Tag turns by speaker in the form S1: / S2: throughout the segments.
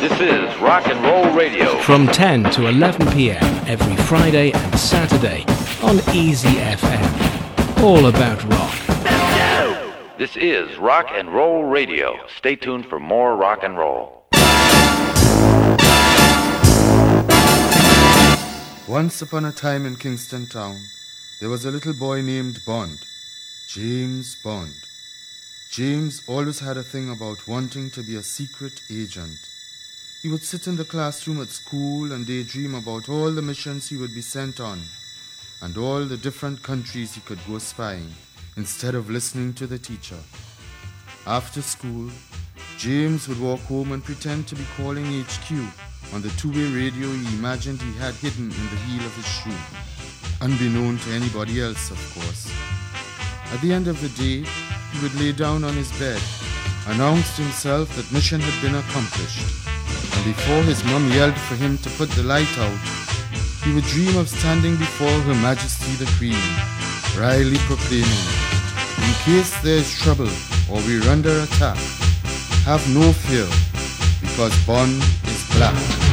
S1: This is Rock and Roll Radio.
S2: From 10 to 11 p.m. every Friday and Saturday on Easy FM. All about rock.
S1: This is Rock and Roll Radio. Stay tuned for more rock and roll.
S3: Once upon a time in Kingston Town, there was a little boy named Bond. James Bond. James always had a thing about wanting to be a secret agent. He would sit in the classroom at school and daydream about all the missions he would be sent on and all the different countries he could go spying instead of listening to the teacher. After school, James would walk home and pretend to be calling HQ on the two-way radio he imagined he had hidden in the heel of his shoe, unbeknown to anybody else, of course. At the end of the day, he would lay down on his bed, announce to himself that mission had been accomplished, and before his mum yelled for him to put the light out, he would dream of standing before Her Majesty the Queen, wryly proclaiming, In case there is trouble or we're under attack, have no fear, because Bond is black.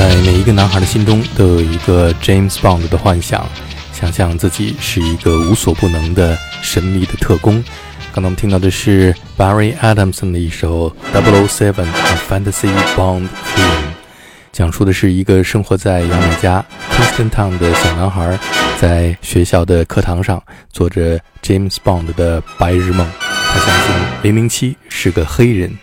S4: 在每一个男孩的心中都有一个 James Bond 的幻想，想象自己是一个无所不能的神秘的特工。刚才我们听到的是 Barry Adamson 的一首 Double Seven A Fantasy Bond Theme，讲述的是一个生活在牙买加 Kingston Town 的小男孩，在学校的课堂上做着 James Bond 的白日梦。他相信007是个黑人。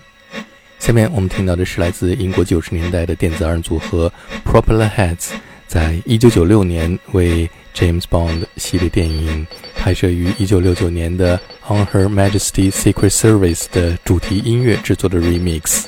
S4: 下面我们听到的是来自英国九十年代的电子二人组合 Propeller Heads，在一九九六年为 James Bond 系列电影拍摄于一九六九年的 On Her Majesty's Secret Service 的主题音乐制作的 Remix。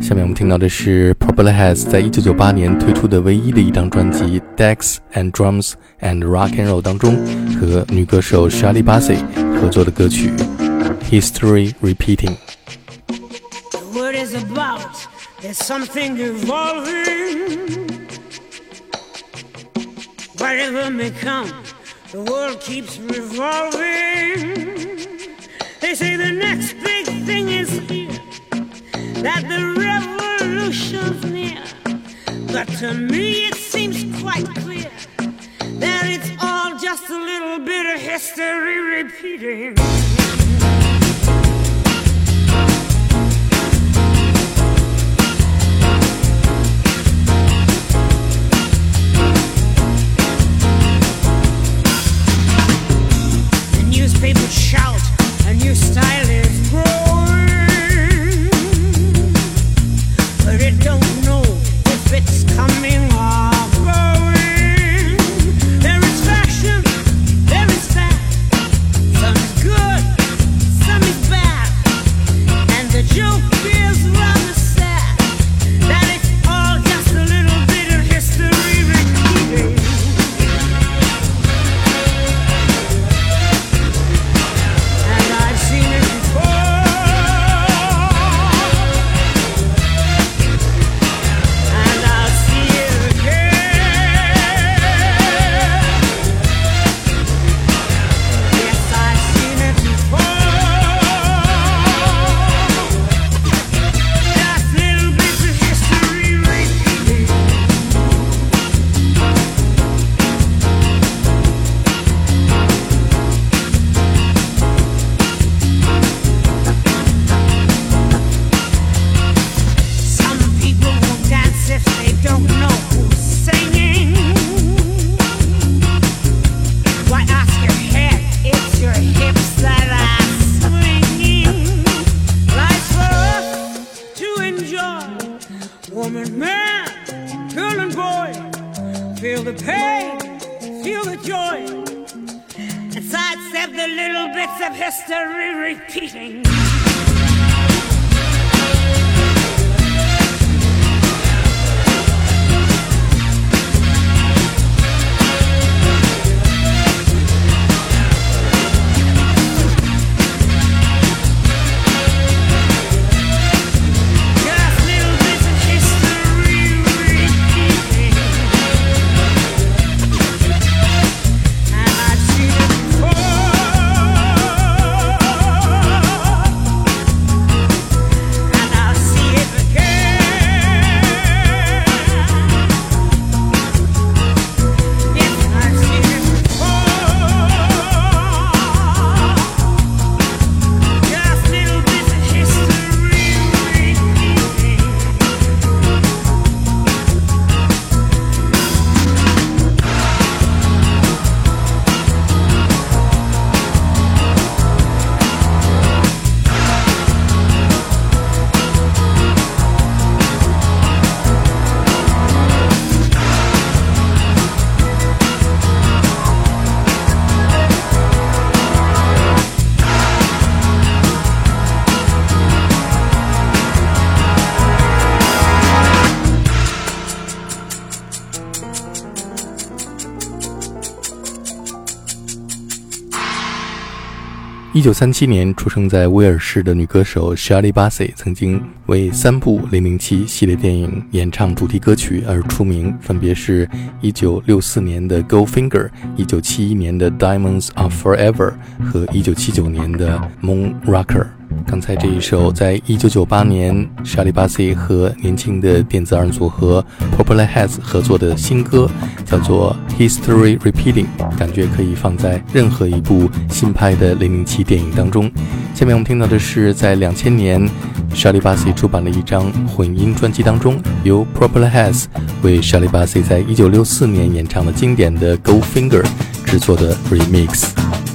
S4: 下面我们听到的是 Propeller Heads 在一九九八年推出的唯一的一张专辑《Decks and Drums and Rock and Roll》当中和女歌手 Shirley Bassey 合作的歌曲《History Repeating》。The something evolving.
S5: Whatever may come, the world keeps revolving. They say the next big thing is here that the revolution's near. But to me it seems quite clear that it's all just a little bit of history repeating. Sidestep the little bits of history repeating.
S4: 九三七年出生在威尔士的女歌手 Shirley Bassey 曾经为三部《零零七》系列电影演唱主题歌曲而出名，分别是一九六四年的《Goldfinger》、一九七一年的《Diamonds Are Forever》和一九七九年的《Moon Rocker》。刚才这一首，在一九九八年，Shirley Bassey 和年轻的电子二人组合 Purple Haze 合作的新歌，叫做《History Repeating》，感觉可以放在任何一部新拍的零零七电影当中。下面我们听到的是，在两千年，Shirley Bassey 出版了一张混音专辑当中，由 Purple Haze 为 Shirley Bassey 在一九六四年演唱的经典的《Go Finger》制作的 Remix。